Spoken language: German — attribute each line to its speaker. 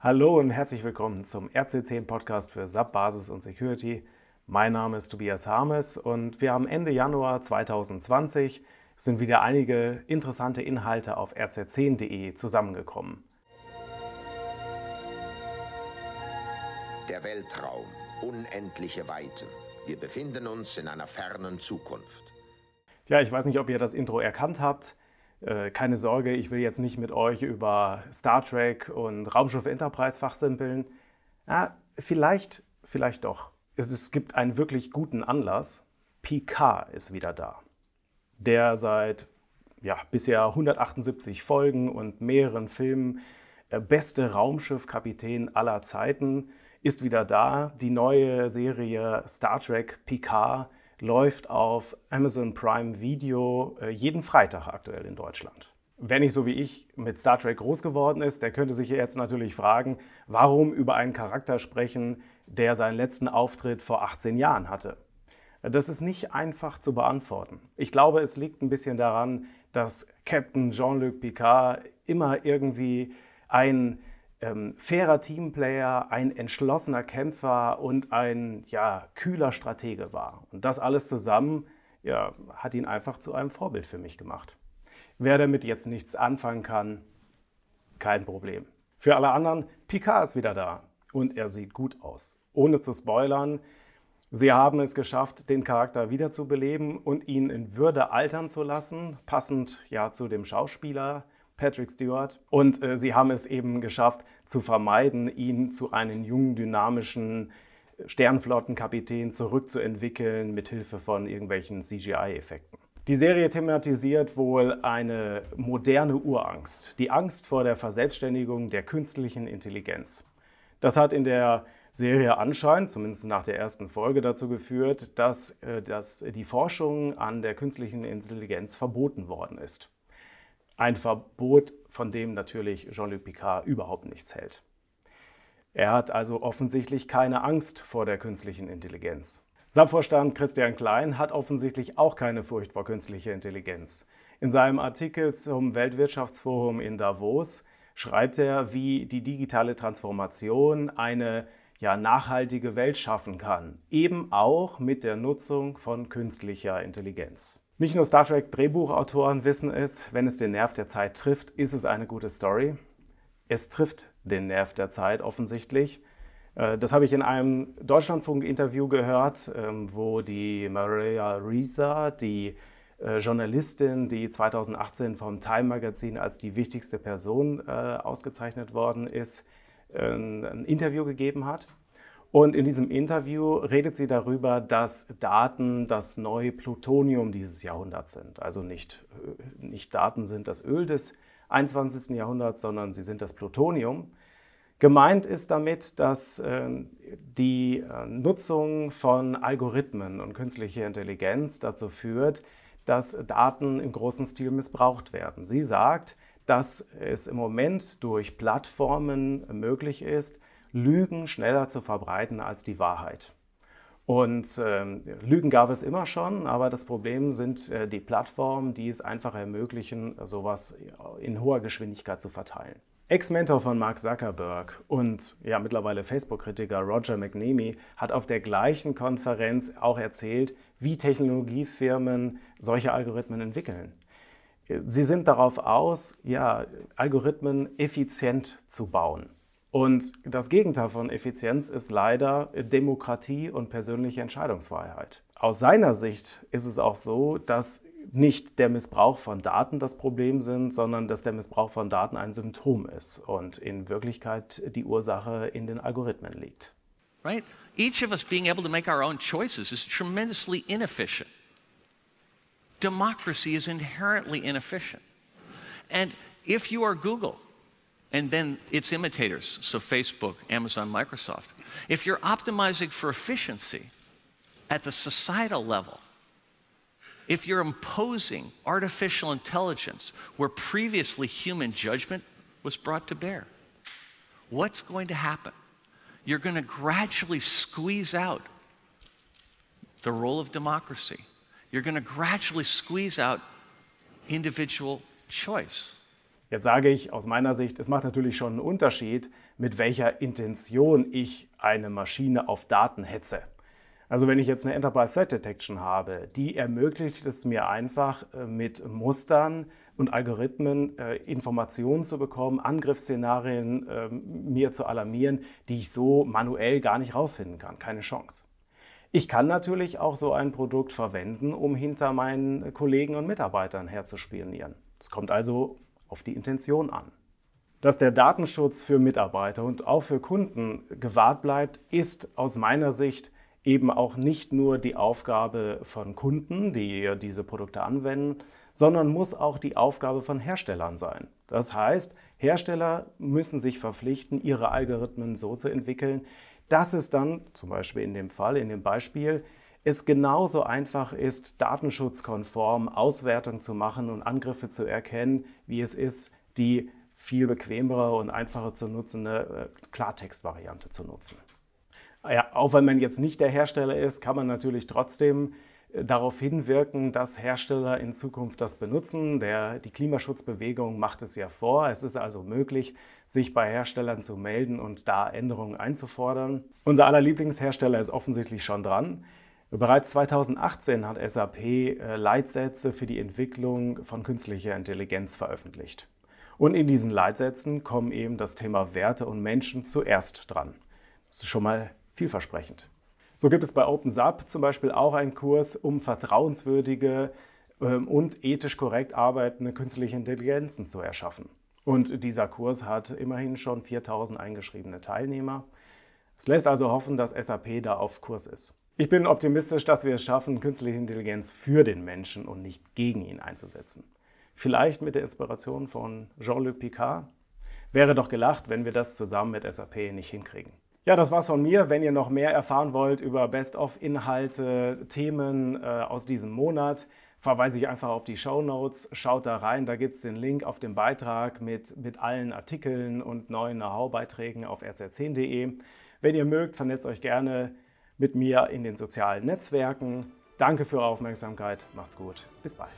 Speaker 1: Hallo und herzlich willkommen zum RC10 Podcast für SAP Basis und Security. Mein Name ist Tobias Harmes und wir haben Ende Januar 2020 sind wieder einige interessante Inhalte auf rc10.de zusammengekommen.
Speaker 2: Der Weltraum, unendliche Weiten. Wir befinden uns in einer fernen Zukunft.
Speaker 1: Ja, ich weiß nicht, ob ihr das Intro erkannt habt. Äh, keine Sorge, ich will jetzt nicht mit euch über Star Trek und Raumschiff Enterprise fachsimpeln. Ja, vielleicht, vielleicht doch. Es, es gibt einen wirklich guten Anlass. Picard ist wieder da. Der seit ja, bisher 178 Folgen und mehreren Filmen äh, beste Raumschiffkapitän aller Zeiten ist wieder da. Die neue Serie Star Trek Picard läuft auf Amazon Prime Video äh, jeden Freitag aktuell in Deutschland. Wer nicht so wie ich mit Star Trek groß geworden ist, der könnte sich jetzt natürlich fragen, warum über einen Charakter sprechen, der seinen letzten Auftritt vor 18 Jahren hatte. Das ist nicht einfach zu beantworten. Ich glaube, es liegt ein bisschen daran, dass Captain Jean-Luc Picard immer irgendwie ein ähm, fairer Teamplayer, ein entschlossener Kämpfer und ein ja, kühler Stratege war. Und das alles zusammen ja, hat ihn einfach zu einem Vorbild für mich gemacht. Wer damit jetzt nichts anfangen kann, kein Problem. Für alle anderen, Picard ist wieder da und er sieht gut aus. Ohne zu spoilern, sie haben es geschafft, den Charakter wiederzubeleben und ihn in Würde altern zu lassen, passend ja zu dem Schauspieler, Patrick Stewart. Und äh, sie haben es eben geschafft, zu vermeiden, ihn zu einem jungen, dynamischen Sternflottenkapitän zurückzuentwickeln, mit Hilfe von irgendwelchen CGI-Effekten. Die Serie thematisiert wohl eine moderne Urangst, die Angst vor der Verselbstständigung der künstlichen Intelligenz. Das hat in der Serie anscheinend, zumindest nach der ersten Folge, dazu geführt, dass, äh, dass die Forschung an der künstlichen Intelligenz verboten worden ist. Ein Verbot, von dem natürlich Jean-Luc Picard überhaupt nichts hält. Er hat also offensichtlich keine Angst vor der künstlichen Intelligenz. SAP-Vorstand Christian Klein hat offensichtlich auch keine Furcht vor künstlicher Intelligenz. In seinem Artikel zum Weltwirtschaftsforum in Davos schreibt er, wie die digitale Transformation eine ja, nachhaltige Welt schaffen kann, eben auch mit der Nutzung von künstlicher Intelligenz. Nicht nur Star Trek Drehbuchautoren wissen es, wenn es den Nerv der Zeit trifft, ist es eine gute Story. Es trifft den Nerv der Zeit offensichtlich. Äh, das habe ich in einem Deutschlandfunk-Interview gehört, ähm, wo die Maria Risa, die äh, Journalistin, die 2018 vom Time Magazin als die wichtigste Person äh, ausgezeichnet worden ist, ein Interview gegeben hat. Und in diesem Interview redet sie darüber, dass Daten das neue Plutonium dieses Jahrhunderts sind. Also nicht, äh, nicht Daten sind das Öl des 21. Jahrhunderts, sondern sie sind das Plutonium. Gemeint ist damit, dass äh, die äh, Nutzung von Algorithmen und künstlicher Intelligenz dazu führt, dass Daten im großen Stil missbraucht werden. Sie sagt, dass es im Moment durch Plattformen möglich ist, Lügen schneller zu verbreiten als die Wahrheit. Und ähm, Lügen gab es immer schon, aber das Problem sind äh, die Plattformen, die es einfach ermöglichen, sowas in hoher Geschwindigkeit zu verteilen. Ex-Mentor von Mark Zuckerberg und ja mittlerweile Facebook-Kritiker Roger McNamee hat auf der gleichen Konferenz auch erzählt, wie Technologiefirmen solche Algorithmen entwickeln. Sie sind darauf aus, ja, Algorithmen effizient zu bauen. Und das Gegenteil von Effizienz ist leider Demokratie und persönliche Entscheidungsfreiheit. Aus seiner Sicht ist es auch so, dass nicht der Missbrauch von Daten das Problem sind, sondern dass der Missbrauch von Daten ein Symptom ist und in Wirklichkeit die Ursache in den Algorithmen liegt.
Speaker 3: Right? Each of us being able to make our own choices is tremendously inefficient. Democracy is inherently inefficient. And if you are Google, and then its imitators, so Facebook, Amazon, Microsoft. If you're optimizing for efficiency at the societal level, if you're imposing artificial intelligence where previously human judgment was brought to bear, what's going to happen? You're going to gradually squeeze out the role of democracy. You're going to gradually squeeze out individual choice.
Speaker 1: Jetzt sage ich aus meiner Sicht, es macht natürlich schon einen Unterschied, mit welcher Intention ich eine Maschine auf Daten hetze. Also wenn ich jetzt eine Enterprise Threat Detection habe, die ermöglicht es mir einfach äh, mit Mustern und Algorithmen äh, Informationen zu bekommen, Angriffsszenarien äh, mir zu alarmieren, die ich so manuell gar nicht rausfinden kann. Keine Chance. Ich kann natürlich auch so ein Produkt verwenden, um hinter meinen Kollegen und Mitarbeitern herzuspionieren. Es kommt also auf die Intention an. Dass der Datenschutz für Mitarbeiter und auch für Kunden gewahrt bleibt, ist aus meiner Sicht eben auch nicht nur die Aufgabe von Kunden, die diese Produkte anwenden, sondern muss auch die Aufgabe von Herstellern sein. Das heißt, Hersteller müssen sich verpflichten, ihre Algorithmen so zu entwickeln, dass es dann, zum Beispiel in dem Fall, in dem Beispiel, es genauso einfach ist, datenschutzkonform Auswertung zu machen und Angriffe zu erkennen, wie es ist, die viel bequemere und einfacher zu nutzende äh, Klartextvariante zu nutzen. Ja, auch wenn man jetzt nicht der Hersteller ist, kann man natürlich trotzdem äh, darauf hinwirken, dass Hersteller in Zukunft das benutzen. Der, die Klimaschutzbewegung macht es ja vor. Es ist also möglich, sich bei Herstellern zu melden und da Änderungen einzufordern. Unser aller Lieblingshersteller ist offensichtlich schon dran. Bereits 2018 hat SAP äh, Leitsätze für die Entwicklung von künstlicher Intelligenz veröffentlicht. Und in diesen Leitsätzen kommen eben das Thema Werte und Menschen zuerst dran. Das ist schon mal vielversprechend. So gibt es bei OpenSAP zum Beispiel auch einen Kurs, um vertrauenswürdige ähm, und ethisch korrekt arbeitende künstliche Intelligenzen zu erschaffen. Und dieser Kurs hat immerhin schon 4000 eingeschriebene Teilnehmer. Es lässt also hoffen, dass SAP da auf Kurs ist. Ich bin optimistisch, dass wir es schaffen, künstliche Intelligenz für den Menschen und nicht gegen ihn einzusetzen. Vielleicht mit der Inspiration von Jean-Luc Picard. Wäre doch gelacht, wenn wir das zusammen mit SAP nicht hinkriegen. Ja, das war's von mir. Wenn ihr noch mehr erfahren wollt über Best-of-Inhalte, Themen äh, aus diesem Monat, verweise ich einfach auf die Show Notes. Schaut da rein, da gibt es den Link auf dem Beitrag mit, mit allen Artikeln und neuen Know-how-Beiträgen auf rz10.de. Wenn ihr mögt, vernetzt euch gerne mit mir in den sozialen Netzwerken. Danke für eure Aufmerksamkeit, macht's gut, bis bald.